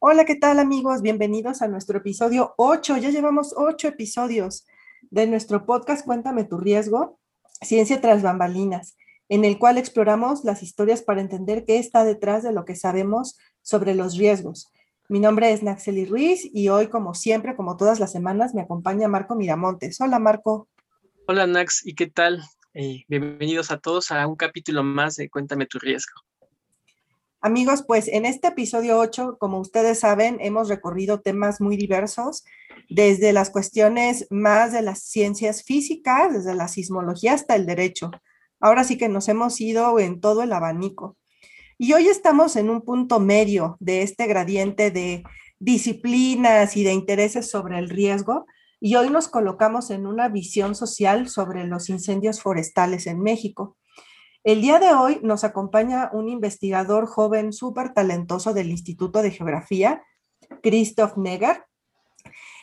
Hola, ¿qué tal amigos? Bienvenidos a nuestro episodio 8. Ya llevamos 8 episodios de nuestro podcast Cuéntame tu riesgo, Ciencia tras bambalinas, en el cual exploramos las historias para entender qué está detrás de lo que sabemos sobre los riesgos. Mi nombre es Naxeli Ruiz y hoy, como siempre, como todas las semanas, me acompaña Marco Miramontes. Hola, Marco. Hola, Nax, ¿y qué tal? Eh, bienvenidos a todos a un capítulo más de Cuéntame tu riesgo. Amigos, pues en este episodio 8, como ustedes saben, hemos recorrido temas muy diversos, desde las cuestiones más de las ciencias físicas, desde la sismología hasta el derecho. Ahora sí que nos hemos ido en todo el abanico. Y hoy estamos en un punto medio de este gradiente de disciplinas y de intereses sobre el riesgo. Y hoy nos colocamos en una visión social sobre los incendios forestales en México. El día de hoy nos acompaña un investigador joven súper talentoso del Instituto de Geografía, Christoph Neger.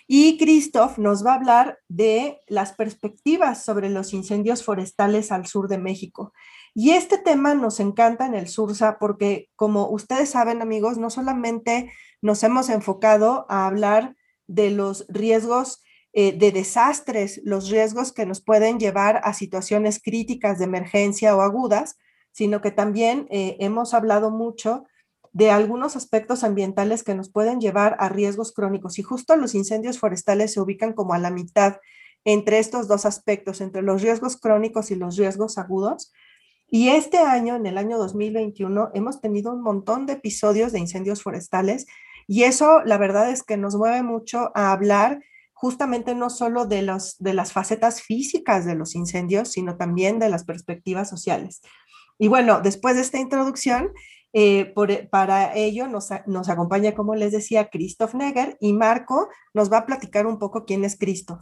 Y Christoph nos va a hablar de las perspectivas sobre los incendios forestales al sur de México. Y este tema nos encanta en el Sursa porque, como ustedes saben, amigos, no solamente nos hemos enfocado a hablar de los riesgos eh, de desastres, los riesgos que nos pueden llevar a situaciones críticas de emergencia o agudas, sino que también eh, hemos hablado mucho de algunos aspectos ambientales que nos pueden llevar a riesgos crónicos. Y justo los incendios forestales se ubican como a la mitad entre estos dos aspectos, entre los riesgos crónicos y los riesgos agudos. Y este año, en el año 2021, hemos tenido un montón de episodios de incendios forestales y eso, la verdad es que nos mueve mucho a hablar justamente no solo de, los, de las facetas físicas de los incendios, sino también de las perspectivas sociales. Y bueno, después de esta introducción, eh, para ello nos, nos, acompaña, como les decía, Christoph Neger y Marco nos va a platicar un poco quién es Christoph.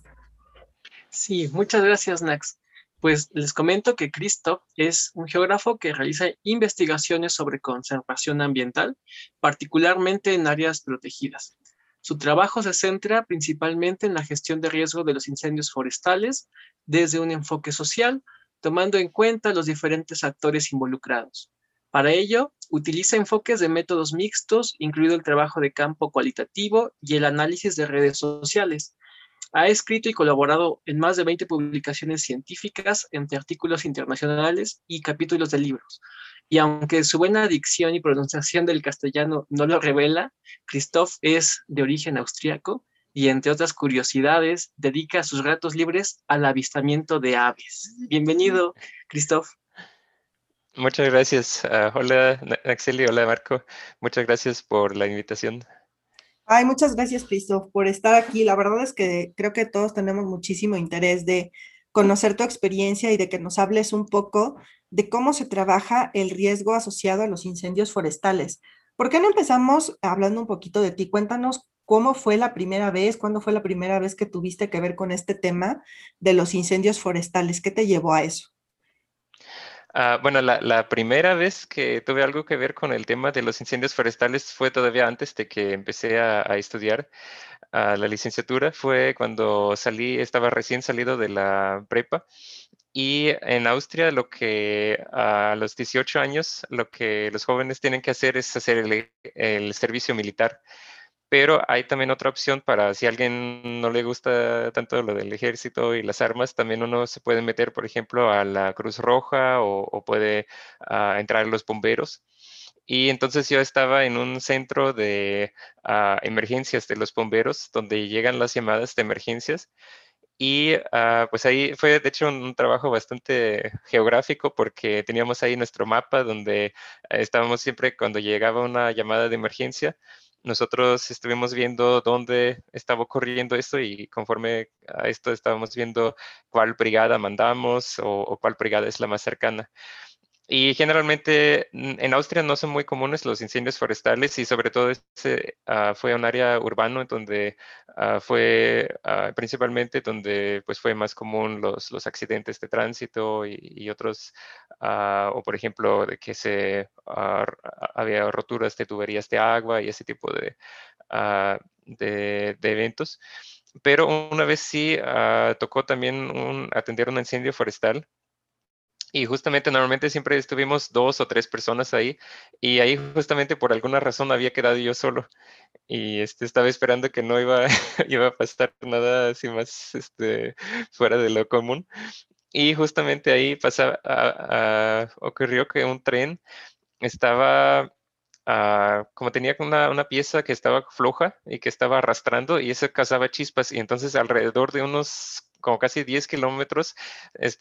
Sí, muchas gracias, Nax. Pues les comento que Christoph es un geógrafo que realiza investigaciones sobre conservación ambiental, particularmente en áreas protegidas. Su trabajo se centra principalmente en la gestión de riesgo de los incendios forestales desde un enfoque social, tomando en cuenta los diferentes actores involucrados. Para ello, utiliza enfoques de métodos mixtos, incluido el trabajo de campo cualitativo y el análisis de redes sociales. Ha escrito y colaborado en más de 20 publicaciones científicas entre artículos internacionales y capítulos de libros, y aunque su buena dicción y pronunciación del castellano no lo revela, Christoph es de origen austriaco y entre otras curiosidades dedica sus ratos libres al avistamiento de aves. Bienvenido, Christoph. Muchas gracias. Ah, hola, Axeli. Hola, Marco. Muchas gracias por la invitación. Ay, muchas gracias, Christoph, por estar aquí. La verdad es que creo que todos tenemos muchísimo interés de conocer tu experiencia y de que nos hables un poco de cómo se trabaja el riesgo asociado a los incendios forestales. ¿Por qué no empezamos hablando un poquito de ti? Cuéntanos cómo fue la primera vez, cuándo fue la primera vez que tuviste que ver con este tema de los incendios forestales. ¿Qué te llevó a eso? Ah, bueno, la, primera vez que tuve algo que ver con el tema de los incendios forestales fue todavía antes de que empecé a, estudiar la licenciatura. Fue cuando salí, estaba recién salido de la prepa. Y en Austria, lo que a los 18 años, lo que los jóvenes tienen que hacer es hacer el, servicio militar pero hay también otra opción para si a alguien no le gusta tanto lo del ejército y las armas, también uno se puede meter, por ejemplo, a la Cruz Roja o, puede ah, entrar a los bomberos. Y entonces yo estaba en un centro de ah, emergencias de los bomberos, donde llegan las llamadas de emergencias. Y ah, pues ahí fue de hecho un, trabajo bastante geográfico porque teníamos ahí nuestro mapa donde estábamos siempre cuando llegaba una llamada de emergencia, nosotros estuvimos viendo dónde estaba ocurriendo esto y conforme a esto estábamos viendo cuál brigada mandamos o, cuál brigada es la más cercana. Y generalmente mm, en Austria no son muy comunes los incendios forestales y sobre todo ese ah, fue un área urbano donde ah, fue ah, principalmente donde pues fue más común los, los accidentes de tránsito y, otros, o por ejemplo de que se había roturas de tuberías de agua y ese tipo de, de, de eventos. Pero una vez sí tocó también un, atender un incendio forestal y justamente normalmente siempre estuvimos dos o tres personas ahí y ahí justamente por alguna razón había quedado yo solo y este, estaba esperando que no iba, iba a pasar nada así más este, fuera de lo común. Y justamente ahí pasaba, ocurrió que un tren estaba, ah, como tenía una, una, pieza que estaba floja y que estaba arrastrando y eso causaba chispas y entonces alrededor de unos como casi 10 kilómetros,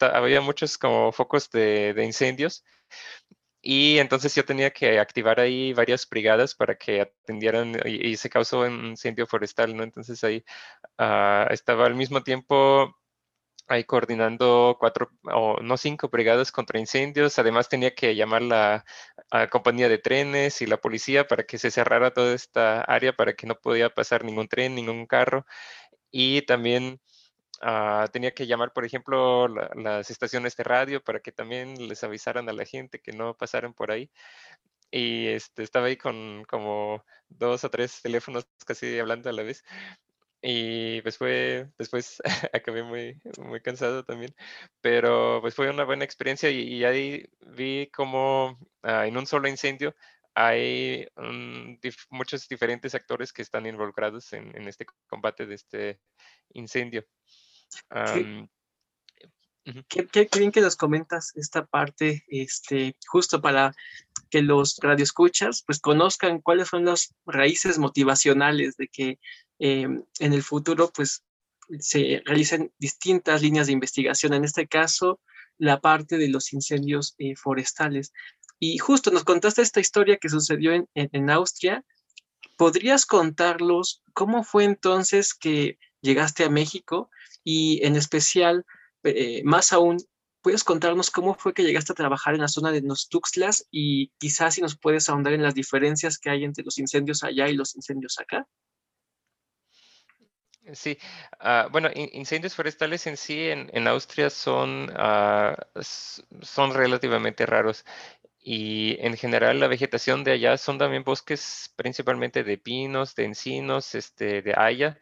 había muchos como focos de, incendios y entonces yo tenía que activar ahí varias brigadas para que atendieran y, se causó un incendio forestal, ¿no? Entonces ahí ah, estaba al mismo tiempo ahí coordinando cuatro o no cinco brigadas contra incendios. Además tenía que llamar la a compañía de trenes y la policía para que se cerrara toda esta área para que no podía pasar ningún tren, ningún carro. Y también Ah, tenía que llamar, por ejemplo, las estaciones de radio para que también les avisaran a la gente que no pasaran por ahí. Y este, estaba ahí con como dos o tres teléfonos casi hablando a la vez. Y pues fue, después acabé muy, muy cansado también, pero pues fue una buena experiencia y, ahí vi como ah, en un solo incendio hay muchos diferentes actores que están involucrados en, en, este combate de este incendio. qué, bien que nos comentas esta parte, este, justo para que los radioescuchas pues conozcan cuáles son las raíces motivacionales de que em, en el futuro pues se realicen distintas líneas de investigación, en este caso la parte de los incendios eh, forestales. Y justo nos contaste esta historia que sucedió en, Austria. ¿Podrías contarlos cómo fue entonces que llegaste a México y en especial, eh, más aún, ¿puedes contarnos cómo fue que llegaste a trabajar en la zona de los Tuxtlas y quizás si nos puedes ahondar en las diferencias que hay entre los incendios allá y los incendios acá? Sí, ah, bueno, incendios forestales en sí en, Austria son, ah, son relativamente raros y en general la vegetación de allá son también bosques principalmente de pinos, de encinos, este, de haya,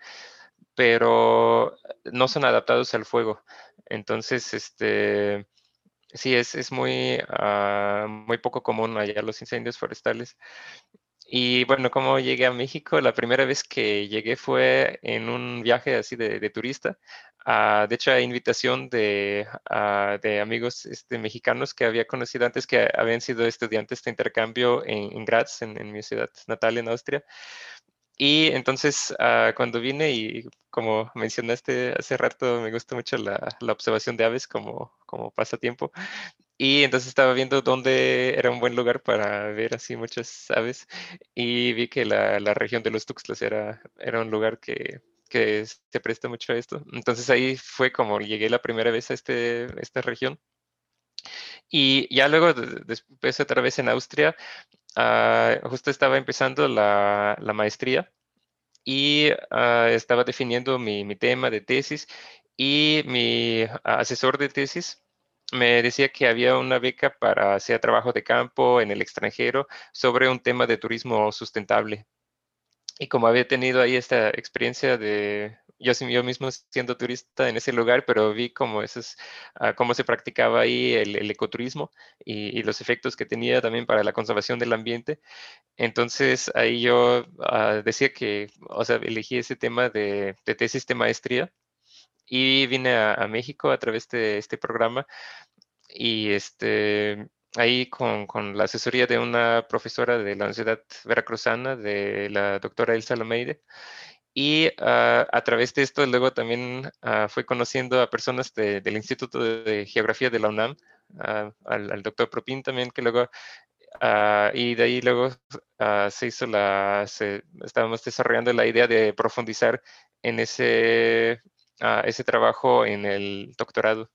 pero no son adaptados al fuego. Entonces, este, sí, es, es muy, ah, muy poco común allá los incendios forestales. Y bueno, como llegué a México, la primera vez que llegué fue en un viaje así de, turista. Ah, de hecho, a invitación de, ah, de amigos este, mexicanos que había conocido antes que habían sido estudiantes de intercambio en, en Graz, en, en mi ciudad natal en Austria. Y entonces, ah, cuando vine y como mencionaste hace rato, me gusta mucho la, la, observación de aves como, como pasatiempo. Y entonces estaba viendo dónde era un buen lugar para ver así muchas aves y vi que la, la región de los Tuxtlas era, era un lugar que, que se presta mucho a esto. Entonces ahí fue como llegué la primera vez a este, esta región. Y ya luego, después otra vez en Austria, Ah, justo estaba empezando la, maestría y ah, estaba definiendo mi, tema de tesis y mi asesor de tesis me decía que había una beca para hacer trabajo de campo en el extranjero sobre un tema de turismo sustentable. Y como había tenido ahí esta experiencia de yo, yo mismo siendo turista en ese lugar, pero vi cómo, esos, ah, cómo se practicaba ahí el, ecoturismo y, los efectos que tenía también para la conservación del ambiente. Entonces ahí yo ah, decía que, o sea, elegí ese tema de, de tesis de maestría y vine a, México a través de este programa y este ahí con, con, la asesoría de una profesora de la Universidad Veracruzana, de la doctora Elsa Lomeide, y ah, a través de esto luego también uh, fui conociendo a personas del Instituto de, Geografía de la UNAM, ah, al, doctor Propin también, que luego, y de ahí luego se hizo la, estábamos desarrollando la idea de profundizar en ese, ese trabajo en el doctorado.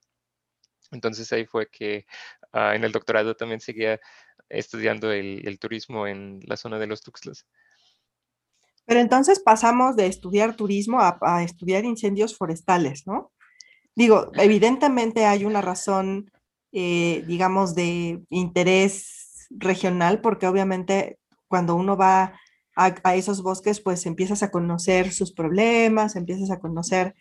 Entonces ahí fue que ah, en el doctorado también seguía estudiando el, turismo en la zona de los Tuxtlas. Pero entonces pasamos de estudiar turismo a, estudiar incendios forestales, ¿no? Digo, evidentemente hay una razón, eh, digamos, de interés regional, porque obviamente cuando uno va a, a, esos bosques, pues empiezas a conocer sus problemas, empiezas a conocer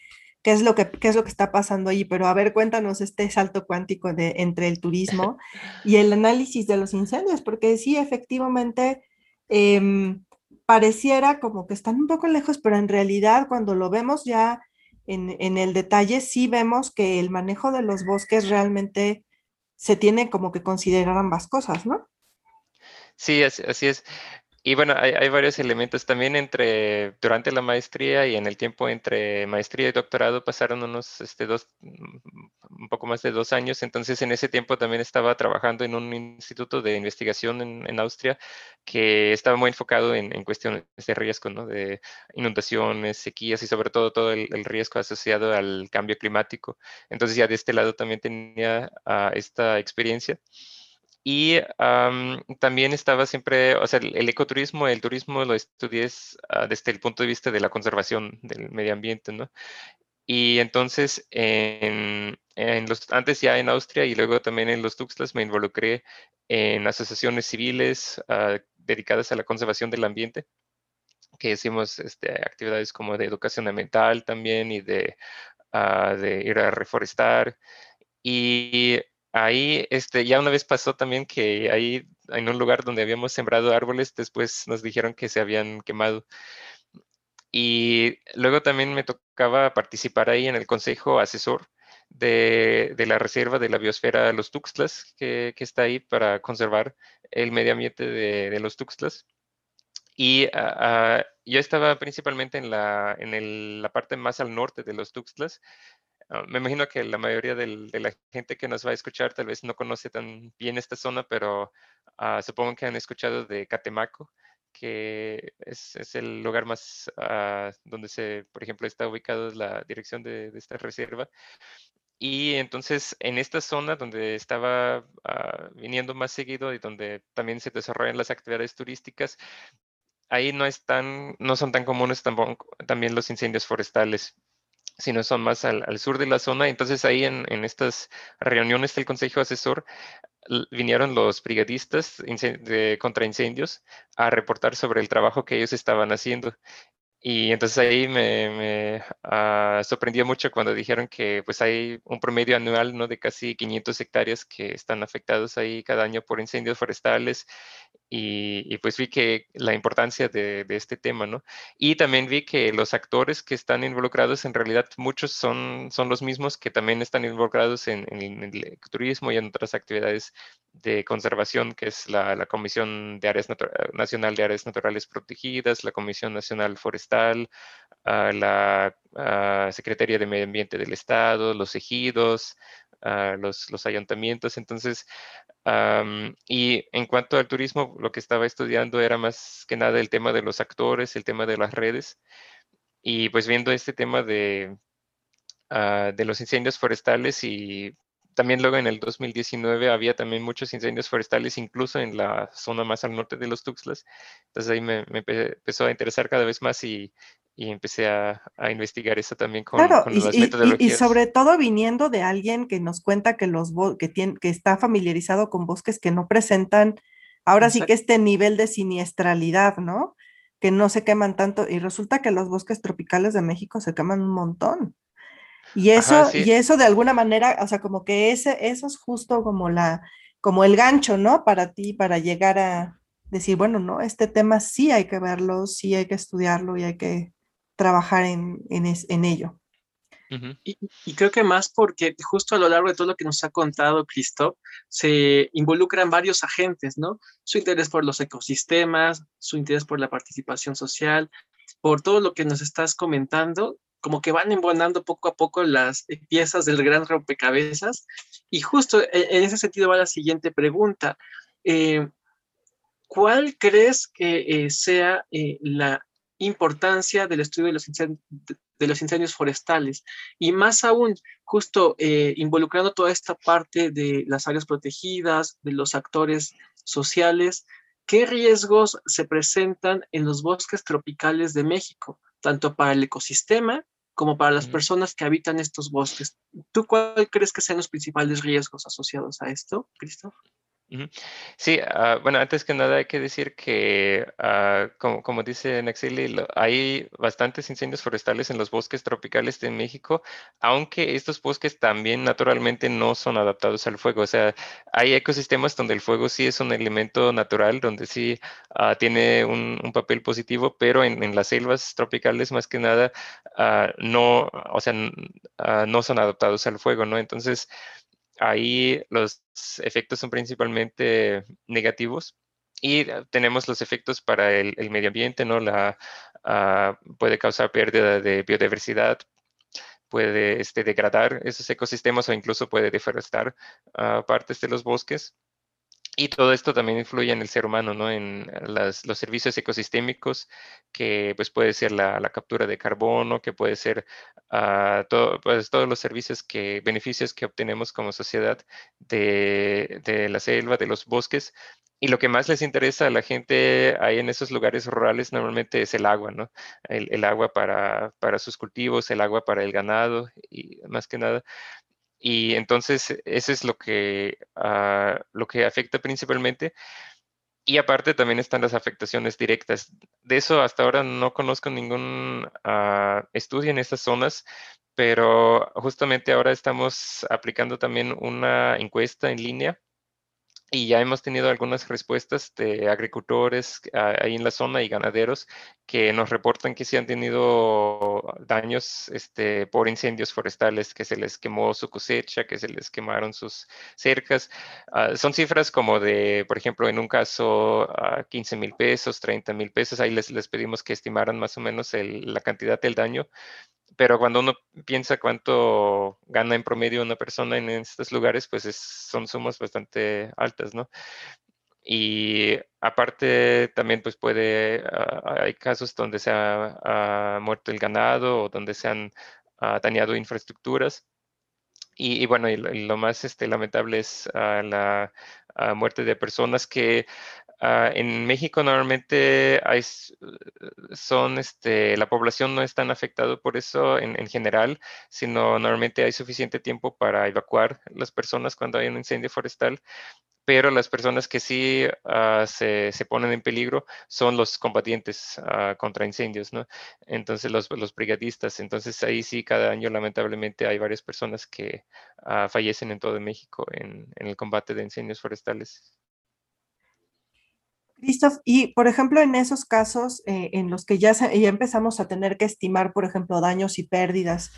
qué es lo que, es lo que está pasando ahí, pero a ver, cuéntanos este salto cuántico de, entre el turismo y el análisis de los incendios, porque sí, efectivamente, em, pareciera como que están un poco lejos, pero en realidad cuando lo vemos ya en, en, el detalle, sí vemos que el manejo de los bosques realmente se tiene como que considerar ambas cosas, ¿no? Sí, así es. Y bueno, hay, varios elementos también entre, durante la maestría y en el tiempo entre maestría y doctorado pasaron unos, este, dos, mm, un poco más de dos años. Entonces, en ese tiempo también estaba trabajando en un instituto de investigación en, Austria que estaba muy enfocado en, cuestiones de riesgo, ¿no? De inundaciones, sequías y sobre todo todo el, riesgo asociado al cambio climático. Entonces, ya de este lado también tenía ah, esta experiencia. Y también estaba siempre, o sea, el, ecoturismo, el turismo lo estudié ah, desde el punto de vista de la conservación del medio ambiente, ¿no? Y entonces, en, los, antes ya en Austria y luego también en los Tuxtlas me involucré en asociaciones civiles ah, dedicadas a la conservación del ambiente, que hicimos este, actividades como de educación ambiental también y de, ah, de ir a reforestar. Y Ahí, este, ya una vez pasó también que ahí, en un lugar donde habíamos sembrado árboles, después nos dijeron que se habían quemado. Y luego también me tocaba participar ahí en el consejo asesor de, la reserva de la biosfera Los Tuxtlas, que, está ahí para conservar el medio ambiente de, los Tuxtlas. Y yo estaba principalmente en, la, en la parte más al norte de los Tuxtlas, Ah, me imagino que la mayoría de la gente que nos va a escuchar tal vez no conoce tan bien esta zona, pero ah, supongo que han escuchado de Catemaco, que es, el lugar más ah, donde se, por ejemplo, está ubicada la dirección de, esta reserva. Y entonces en esta zona donde estaba viniendo más seguido y donde también se desarrollan las actividades turísticas, ahí no, están, no son tan comunes también los incendios forestales sino son más al, sur de la zona. Entonces ahí en, estas reuniones del Consejo Asesor vinieron los brigadistas contra incendios a reportar sobre el trabajo que ellos estaban haciendo. Y entonces ahí me, ah, sorprendió mucho cuando dijeron que pues hay un promedio anual ¿no? de casi 500 hectáreas que están afectados ahí cada año por incendios forestales y, pues vi que la importancia de, este tema, ¿no? Y también vi que los actores que están involucrados, en realidad muchos son, son los mismos que también están involucrados en, el turismo y en otras actividades de conservación, que es la, Comisión de Áreas Nacional de Áreas Naturales Protegidas, la Comisión Nacional Forestal, la Secretaría de Medio Ambiente del Estado, los ejidos, los, los, ayuntamientos. Entonces, y en cuanto al turismo, lo que estaba estudiando era más que nada el tema de los actores, el tema de las redes. Y pues viendo este tema de, ah, de los incendios forestales y también luego en el 2019 había también muchos incendios forestales, incluso en la zona más al norte de los Tuxtlas. Entonces ahí me, me empezó a interesar cada vez más y, y empecé a, investigar eso también con, las metodologías. Y, sobre todo viniendo de alguien que nos cuenta que, los que, tiene, que está familiarizado con bosques que no presentan, ahora sí que este nivel de siniestralidad, ¿no? Que no se queman tanto. Y resulta que los bosques tropicales de México se queman un montón. Y eso, y eso de alguna manera, o sea, como que ese, eso es justo como la, como el gancho, ¿no? Para ti, para llegar a decir, bueno, no, este tema sí hay que verlo, sí hay que estudiarlo y hay que trabajar en, en, ello. y, creo que más porque justo a lo largo de todo lo que nos ha contado Cristo, se involucran varios agentes, ¿no? Su interés por los ecosistemas, su interés por la participación social, por todo lo que nos estás comentando, como que van embonando poco a poco las piezas del gran rompecabezas. Y justo e, en ese sentido va la siguiente pregunta. Eh, ¿Cuál crees que eh, sea eh, la importancia del estudio de los, de los incendios forestales y más aún justo eh, involucrando toda esta parte de las áreas protegidas, de los actores sociales, ¿qué riesgos se presentan en los bosques tropicales de México, tanto para el ecosistema como para las personas que habitan estos bosques? ¿Tú cuál crees que sean los principales riesgos asociados a esto, Cristo? Sí, ah, bueno, antes que nada hay que decir que, ah, como, dice Naxili, hay bastantes incendios forestales en los bosques tropicales de México, aunque estos bosques también naturalmente no son adaptados al fuego. O sea, hay ecosistemas donde el fuego sí es un elemento natural, donde sí ah, tiene un, papel positivo, pero en, las selvas tropicales más que nada no, o sea, no son adaptados al fuego, ¿no? Entonces, ahí los efectos son principalmente negativos y eh, tenemos los efectos para el, medio ambiente, ¿no? La, ah, puede causar pérdida de biodiversidad, puede este, degradar esos ecosistemas o incluso puede deforestar ah, partes de los bosques. Y todo esto también influye en el ser humano, ¿no? En los servicios ecosistémicos, que pues puede ser la, captura de carbono, que puede ser ah, pues, todos los servicios que, beneficios que obtenemos como sociedad de, de, la selva, de los bosques. Y lo que más les interesa a la gente ahí en esos lugares rurales normalmente es el agua, ¿no? El, el agua para, para sus cultivos, el agua para el ganado y más que nada. Y entonces eso es lo que, ah, lo que afecta principalmente. Y aparte también están las afectaciones directas. De eso hasta ahora no conozco ningún ah, estudio en estas zonas, pero justamente ahora estamos aplicando también una encuesta en línea y ya hemos tenido algunas respuestas de agricultores ah, ahí en la zona y ganaderos que nos reportan que sí han tenido daños este, por incendios forestales, que se les quemó su cosecha, que se les quemaron sus cercas. Ah, son cifras como de, por ejemplo, en un caso 15 mil pesos, 30 mil pesos. Ahí les, les pedimos que estimaran más o menos la cantidad del daño pero cuando uno piensa cuánto gana en promedio una persona en estos lugares, pues son sumas bastante altas, ¿no? Y aparte también pues puede, ah, hay casos donde se ha, muerto el ganado o donde se han ah, dañado infraestructuras. Y, bueno, y lo, más este, lamentable es ah, la muerte de personas que Ah, en México normalmente hay, son, este, la población no es tan afectada por eso en, general, sino normalmente hay suficiente tiempo para evacuar las personas cuando hay un incendio forestal, pero las personas que sí ah, se, ponen en peligro son los combatientes ah, contra incendios, ¿no? Entonces los, los, brigadistas, entonces ahí sí cada año lamentablemente hay varias personas que fallecen en todo México en el combate de incendios forestales. Christoph, y por ejemplo, en esos casos eh, en los que ya, ya empezamos a tener que estimar, por ejemplo, daños y pérdidas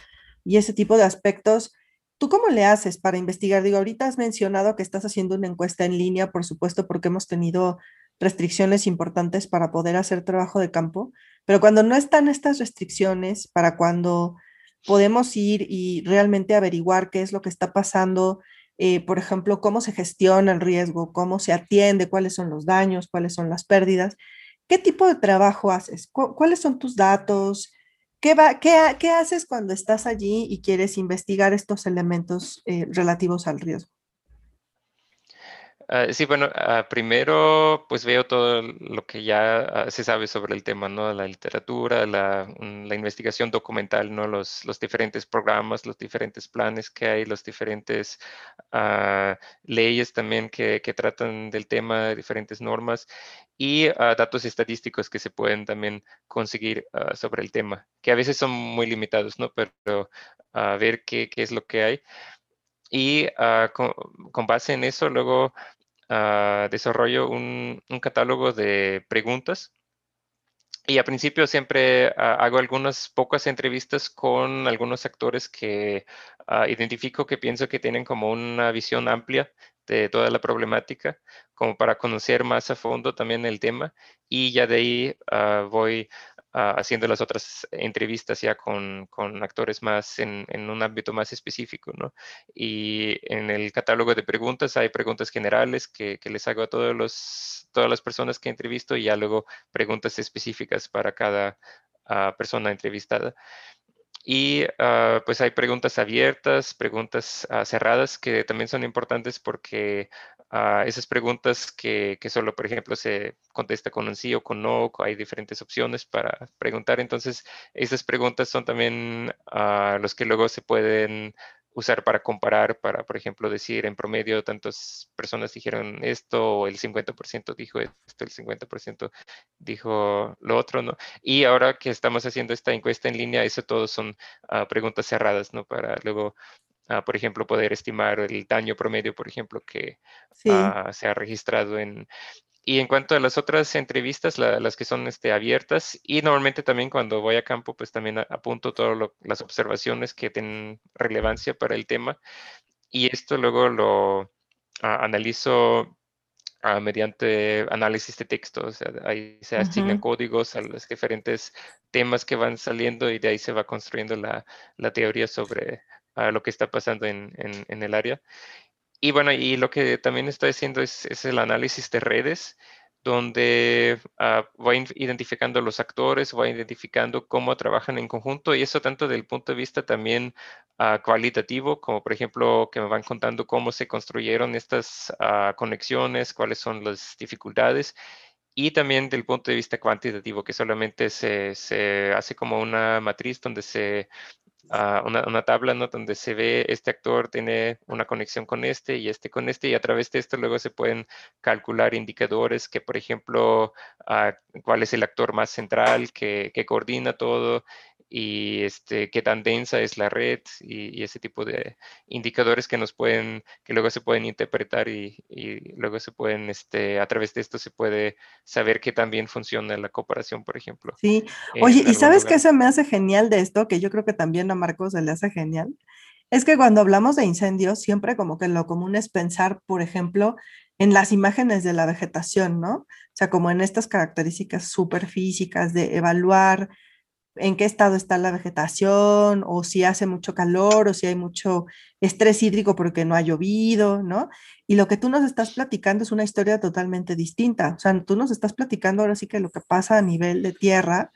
y ese tipo de aspectos, ¿tú cómo le haces para investigar? Digo, ahorita has mencionado que estás haciendo una encuesta en línea, por supuesto, porque hemos tenido restricciones importantes para poder hacer trabajo de campo, pero cuando no están estas restricciones, para cuando podemos ir y realmente averiguar qué es lo que está pasando eh, por ejemplo, cómo se gestiona el riesgo, cómo se atiende, cuáles son los daños, cuáles son las pérdidas. ¿Qué tipo de trabajo haces? ¿Cuáles son tus datos? ¿Qué, va, qué, haces cuando estás allí y quieres investigar estos elementos eh, relativos al riesgo? Ah, sí, bueno, ah, primero pues veo todo lo que ya ah, se sabe sobre el tema, ¿no? La literatura, la, mm, investigación documental, ¿no? Los, los, diferentes programas, los diferentes planes que hay, las diferentes leyes también que, que, tratan del tema, diferentes normas y datos estadísticos que se pueden también conseguir sobre el tema, que a veces son muy limitados, ¿no? Pero a ver qué, qué, es lo que hay. Y con, con, base en eso, luego uh, desarrollo un, catálogo de preguntas y a principio siempre ah, hago algunas pocas entrevistas con algunos actores que ah, identifico que pienso que tienen como una visión amplia de toda la problemática, como para conocer más a fondo también el tema. Y ya de ahí voy haciendo las otras entrevistas ya con, actores más en, un ámbito más específico, ¿no? Y en el catálogo de preguntas hay preguntas generales que, les hago a todos los, todas las personas que entrevisto y ya luego preguntas específicas para cada ah, persona entrevistada. Y ah, pues hay preguntas abiertas, preguntas ah, cerradas que también son importantes porque uh, esas preguntas que, que, solo, por ejemplo, se contesta con un sí o con no, hay diferentes opciones para preguntar. Entonces, esas preguntas son también los que luego se pueden usar para comparar, para, por ejemplo, decir en promedio tantas personas dijeron esto, o el 50% dijo esto, el 50% dijo lo otro, ¿no? Y ahora que estamos haciendo esta encuesta en línea, eso todo son uh, preguntas cerradas, ¿no? Para luego, uh, por ejemplo, poder estimar el daño promedio, por ejemplo, que sí. uh, se ha registrado en, y en cuanto a las otras entrevistas, la, las que son este, abiertas, y normalmente también cuando voy a campo, pues también apunto todas las observaciones que tienen relevancia para el tema. Y esto luego lo uh, analizo uh, mediante análisis de texto. O sea, ahí se asignan uh -huh. códigos a los diferentes temas que van saliendo y de ahí se va construyendo la, la teoría sobre uh, lo que está pasando en, en, el área. Y bueno, y lo que también estoy haciendo es, es el análisis de redes, donde uh, voy identificando los actores, voy identificando cómo trabajan en conjunto, y eso tanto desde el punto de vista también uh, cualitativo, como por ejemplo que me van contando cómo se construyeron estas uh, conexiones, cuáles son las dificultades, y también del punto de vista cuantitativo, que solamente se, se hace como una matriz donde se uh, una, tabla ¿no? donde se ve este actor tiene una conexión con este y este con este y a través de esto luego se pueden calcular indicadores que por ejemplo uh, cuál es el actor más central que, que coordina todo y este, qué tan densa es la red y, y, ese tipo de indicadores que nos pueden, que luego se pueden interpretar y, y, luego se pueden, este, a través de esto se puede saber qué tan bien funciona la cooperación, por ejemplo. Sí, oye, ¿y sabes qué se me hace genial de esto? Que yo creo que también a Marcos se le hace genial. Es que cuando hablamos de incendios, siempre como que lo común es pensar, por ejemplo, en las imágenes de la vegetación, ¿no? O sea, como en estas características súper físicas de evaluar en qué estado está la vegetación, o si hace mucho calor, o si hay mucho estrés hídrico porque no ha llovido, ¿no? Y lo que tú nos estás platicando es una historia totalmente distinta. O sea, tú nos estás platicando ahora sí que lo que pasa a nivel de tierra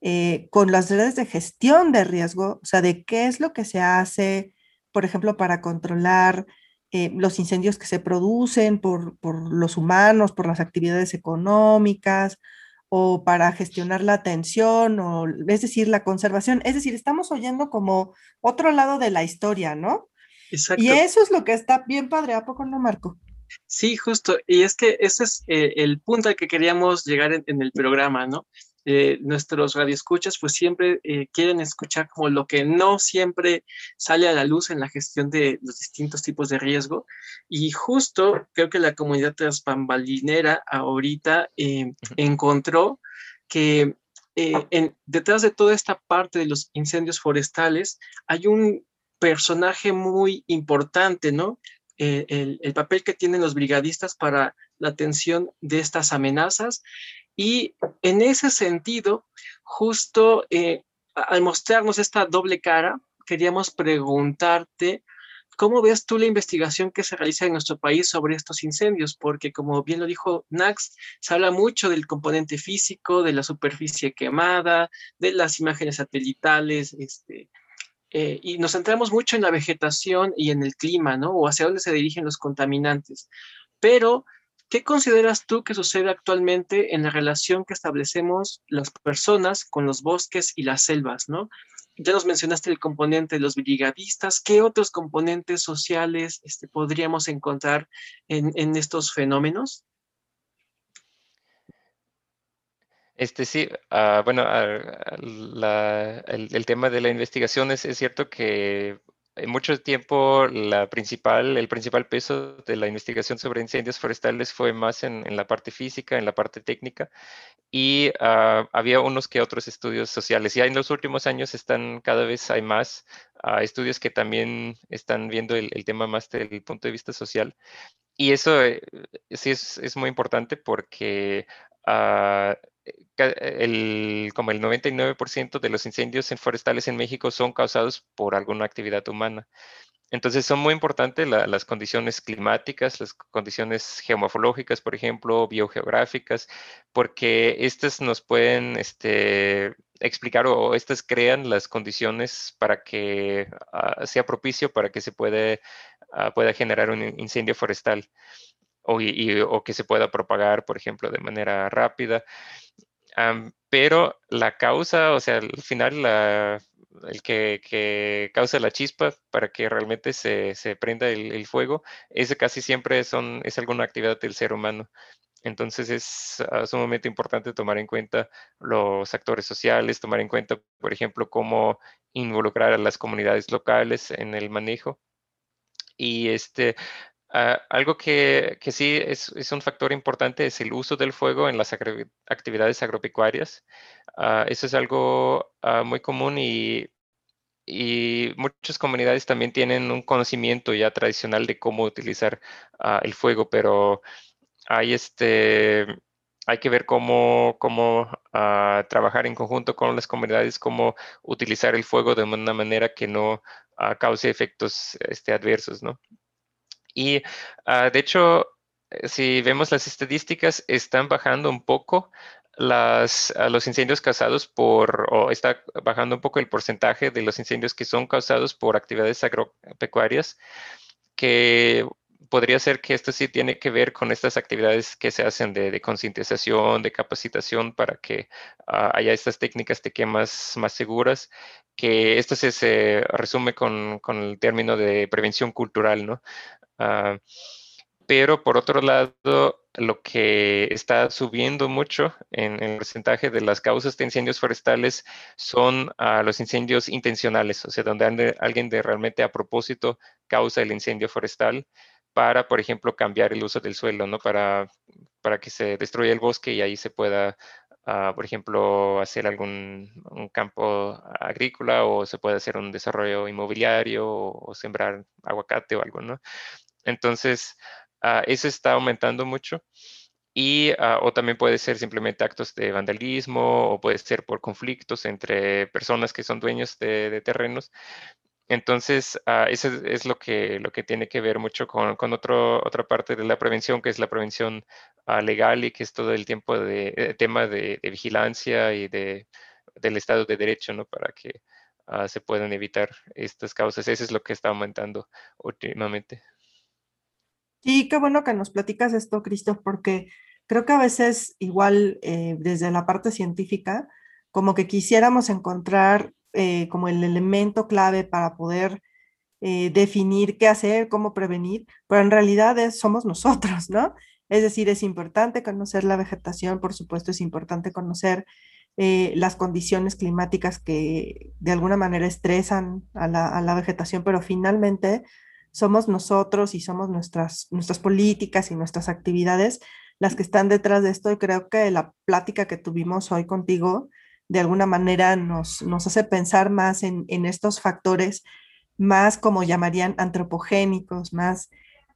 eh, con las redes de gestión de riesgo, o sea, de qué es lo que se hace, por ejemplo, para controlar eh, los incendios que se producen por, por los humanos, por las actividades económicas, o para gestionar la atención, o es decir, la conservación. Es decir, estamos oyendo como otro lado de la historia, ¿no? Exacto. Y eso es lo que está bien padre, ¿a poco no, Marco? Sí, justo. Y es que ese es eh, el punto al que queríamos llegar en, en el programa, ¿no? Eh, nuestros radioescuchas pues siempre eh, quieren escuchar como lo que no siempre sale a la luz en la gestión de los distintos tipos de riesgo. Y justo creo que la comunidad transbambalinera ahorita eh, encontró que eh, en, detrás de toda esta parte de los incendios forestales hay un personaje muy importante, ¿no? el, el, papel que tienen los brigadistas para la atención de estas amenazas y en ese sentido, justo eh, al mostrarnos esta doble cara, queríamos preguntarte, ¿cómo ves tú la investigación que se realiza en nuestro país sobre estos incendios? Porque como bien lo dijo Nax, se habla mucho del componente físico, de la superficie quemada, de las imágenes satelitales, este, eh, y nos centramos mucho en la vegetación y en el clima, ¿no? O hacia dónde se dirigen los contaminantes. Pero ¿Qué consideras tú que sucede actualmente en la relación que establecemos las personas con los bosques y las selvas, no? Ya nos mencionaste el componente de los brigadistas. ¿Qué otros componentes sociales este, podríamos encontrar en, estos fenómenos? Este sí, uh, bueno, la, el, tema de la investigación es, cierto que mucho tiempo la principal, el principal peso de la investigación sobre incendios forestales fue más en, en la parte física, en la parte técnica, y uh, había unos que otros estudios sociales. Y en los últimos años están cada vez hay más uh, estudios que también están viendo el, el, tema más del punto de vista social. Y eso eh, sí es, es, muy importante porque uh, el, como el 99% de los incendios en forestales en México son causados por alguna actividad humana. Entonces son muy importantes la, las condiciones climáticas, las condiciones geomorfológicas, por ejemplo, biogeográficas, porque estas nos pueden este, explicar o estas crean las condiciones para que ah, sea propicio para que se puede, ah, pueda generar un incendio forestal o, que se pueda propagar, por ejemplo, de manera rápida. pero la causa, o sea, al final el que, causa la chispa para que realmente se, prenda el, fuego, ese casi siempre es alguna actividad del ser humano. Entonces es ah, sumamente importante tomar en cuenta los actores sociales, tomar en cuenta, por ejemplo, cómo involucrar a las comunidades locales en el manejo. Y este, ah, algo que, sí es, un factor importante es el uso del fuego en las actividades agropecuarias. Ah, eso es algo muy común y y muchas comunidades también tienen un conocimiento ya tradicional de cómo utilizar el fuego, pero hay este, hay que ver cómo, cómo ah, trabajar en conjunto con las comunidades, cómo utilizar el fuego de una manera que no ah, cause efectos este, adversos, ¿no? Y ah, de hecho, eh, si vemos las estadísticas, están bajando un poco las, los incendios causados por, o está bajando un poco el porcentaje de los incendios que son causados por actividades agropecuarias, que podría ser que esto sí tiene que ver con estas actividades que se hacen de, concientización, de capacitación para que ah, haya estas técnicas de quemas más seguras, que esto se, resume con, el término de prevención cultural, ¿no? Ah, pero por otro lado, lo que está subiendo mucho en, el porcentaje de las causas de incendios forestales son ah, los incendios intencionales, o sea, donde alguien de realmente a propósito causa el incendio forestal para, por ejemplo, cambiar el uso del suelo, ¿no? Para, para que se destruya el bosque y ahí se pueda, ah, por ejemplo, hacer algún un campo agrícola o se puede hacer un desarrollo inmobiliario o, sembrar aguacate o algo, ¿no? Entonces, uh, eso está aumentando mucho. Y, o también puede ser simplemente actos de vandalismo o puede ser por conflictos entre personas que son dueños de terrenos. Entonces, uh, eso es, lo, que, lo que tiene que ver mucho con, con otro, otra parte de la prevención, que es la prevención uh, legal y que es todo el tiempo de, eh, tema de, vigilancia y de, del Estado de Derecho, ¿no? Para que uh, se puedan evitar estas causas. Eso es lo que está aumentando últimamente. Sí, qué bueno que nos platicas esto, Cristo, porque creo que a veces igual eh, desde la parte científica, como que quisiéramos encontrar eh, como el elemento clave para poder eh, definir qué hacer, cómo prevenir, pero en realidad somos nosotros, ¿no? Es decir, es importante conocer la vegetación, por supuesto, es importante conocer eh, las condiciones climáticas que de alguna manera estresan a la, a la, vegetación, pero finalmente somos nosotros y somos nuestras, nuestras políticas y nuestras actividades las que están detrás de esto y creo que la plática que tuvimos hoy contigo de alguna manera nos, nos hace pensar más en, estos factores, más como llamarían antropogénicos, más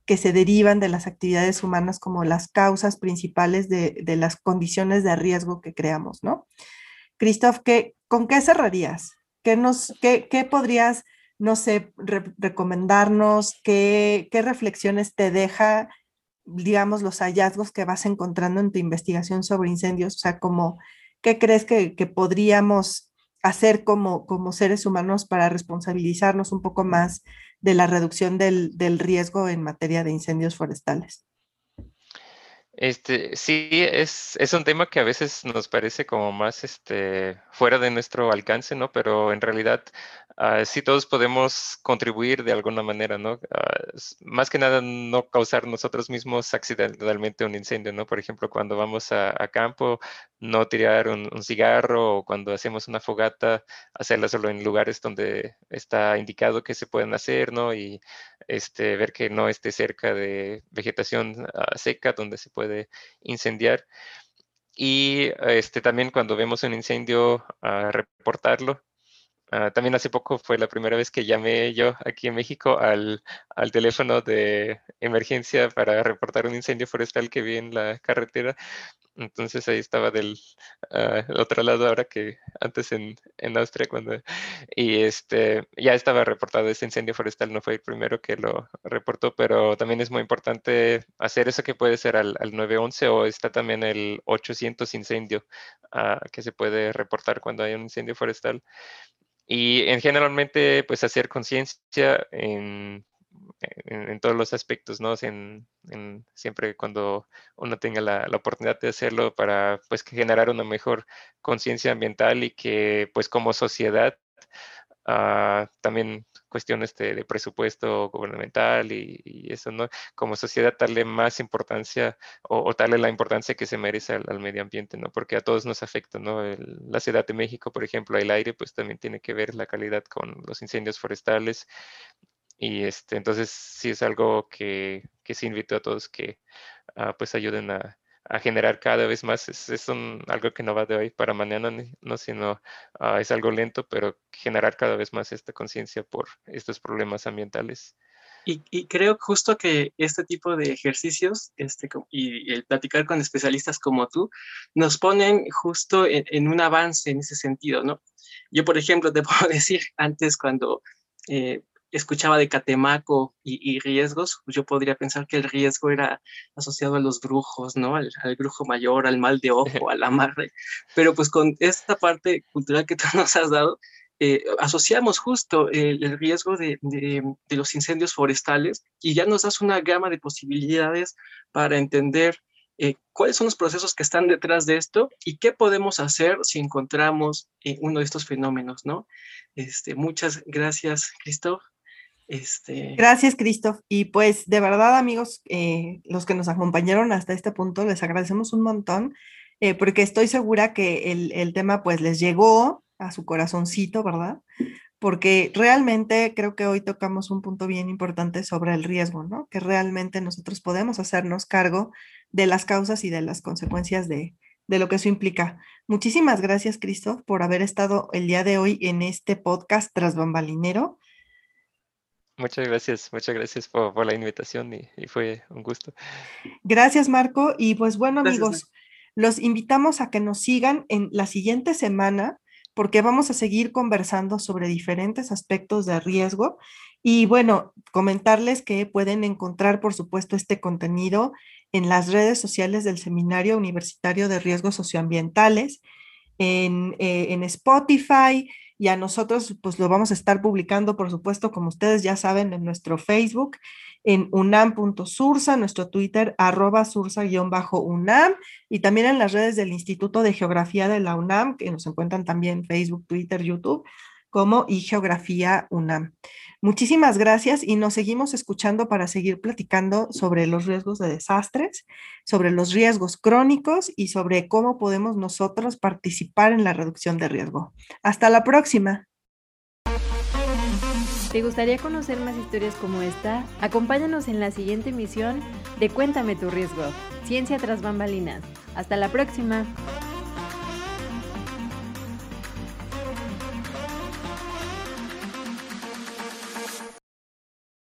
que se derivan de las actividades humanas como las causas principales de, las condiciones de riesgo que creamos, ¿no? Christoph, ¿qué, ¿con qué cerrarías? ¿Qué, nos, qué, qué podrías, no sé, recomendarnos? ¿Qué, ¿Qué reflexiones te deja, digamos, los hallazgos que vas encontrando en tu investigación sobre incendios? O sea, como ¿Qué crees que, podríamos hacer como, como seres humanos para responsabilizarnos un poco más de la reducción del, del riesgo en materia de incendios forestales? Este, sí, es, es, un tema que a veces nos parece como más este, fuera de nuestro alcance, ¿no? Pero en realidad uh, sí todos podemos contribuir de alguna manera, ¿no? Ah, más que nada no causar nosotros mismos accidentalmente un incendio, ¿no? Por ejemplo, cuando vamos a, campo, no tirar un, cigarro o cuando hacemos una fogata, hacerla solo en lugares donde está indicado que se pueden hacer, ¿no? Y este, ver que no esté cerca de vegetación ah, seca donde se puede incendiar. Y este, también cuando vemos un incendio, reportarlo Ah, también hace poco fue la primera vez que llamé yo aquí en México al, al, teléfono de emergencia para reportar un incendio forestal que vi en la carretera. Entonces ahí estaba del uh, otro lado ahora que antes en, en, Austria cuando... Y este, ya estaba reportado ese incendio forestal, no fue el primero que lo reportó, pero también es muy importante hacer eso que puede ser al, al 911 o está también el 800 incendio uh, que se puede reportar cuando hay un incendio forestal. Y en generalmente, pues hacer conciencia en, en, todos los aspectos, ¿no? En, en, siempre cuando uno tenga la, la, oportunidad de hacerlo para, pues, generar una mejor conciencia ambiental y que, pues, como sociedad, uh, también cuestiones de, de presupuesto gubernamental y, y, eso, ¿no? Como sociedad darle más importancia o, o darle la importancia que se merece al, al, medio ambiente, ¿no? Porque a todos nos afecta, ¿no? El, la Ciudad de México, por ejemplo, el aire, pues también tiene que ver la calidad con los incendios forestales. Y este, entonces sí es algo que, que sí invito a todos que uh, pues ayuden a, a generar cada vez más. Es, es un, algo que no va de hoy para mañana, no, sino uh, es algo lento, pero generar cada vez más esta conciencia por estos problemas ambientales. Y, y, creo justo que este tipo de ejercicios este, y el platicar con especialistas como tú nos ponen justo en, en un avance en ese sentido, ¿no? Yo, por ejemplo, te puedo decir, antes cuando eh, escuchaba de Catemaco y, y, riesgos, pues yo podría pensar que el riesgo era asociado a los brujos, ¿no? Al, al, brujo mayor, al mal de ojo, al amarre. Pero pues con esta parte cultural que tú nos has dado, eh, asociamos justo el, el riesgo de, de, de, los incendios forestales y ya nos das una gama de posibilidades para entender eh, cuáles son los procesos que están detrás de esto y qué podemos hacer si encontramos eh, uno de estos fenómenos, ¿no? Este, muchas gracias, Christoph. Este... Gracias, Christoph. Y pues de verdad, amigos, eh, los que nos acompañaron hasta este punto, les agradecemos un montón, eh, porque estoy segura que el, el, tema pues les llegó a su corazoncito, ¿verdad? Porque realmente creo que hoy tocamos un punto bien importante sobre el riesgo, ¿no? Que realmente nosotros podemos hacernos cargo de las causas y de las consecuencias de, de lo que eso implica. Muchísimas gracias, Christoph, por haber estado el día de hoy en este podcast tras bambalinero. Muchas gracias, muchas gracias por, por la invitación y, y, fue un gusto. Gracias, Marco. Y pues bueno, gracias, amigos, Marco. los invitamos a que nos sigan en la siguiente semana porque vamos a seguir conversando sobre diferentes aspectos de riesgo. Y bueno, comentarles que pueden encontrar, por supuesto, este contenido en las redes sociales del Seminario Universitario de Riesgos Socioambientales, en, eh, en Spotify, y a nosotros pues lo vamos a estar publicando, por supuesto, como ustedes ya saben, en nuestro Facebook, en unam.sursa, nuestro Twitter, arroba sursa-unam, y también en las redes del Instituto de Geografía de la UNAM, que nos encuentran también Facebook, Twitter, YouTube, como y Geografía UNAM. Muchísimas gracias y nos seguimos escuchando para seguir platicando sobre los riesgos de desastres, sobre los riesgos crónicos y sobre cómo podemos nosotros participar en la reducción de riesgo. Hasta la próxima. ¿Te gustaría conocer más historias como esta? Acompáñanos en la siguiente emisión de Cuéntame tu riesgo, Ciencia tras bambalinas. Hasta la próxima.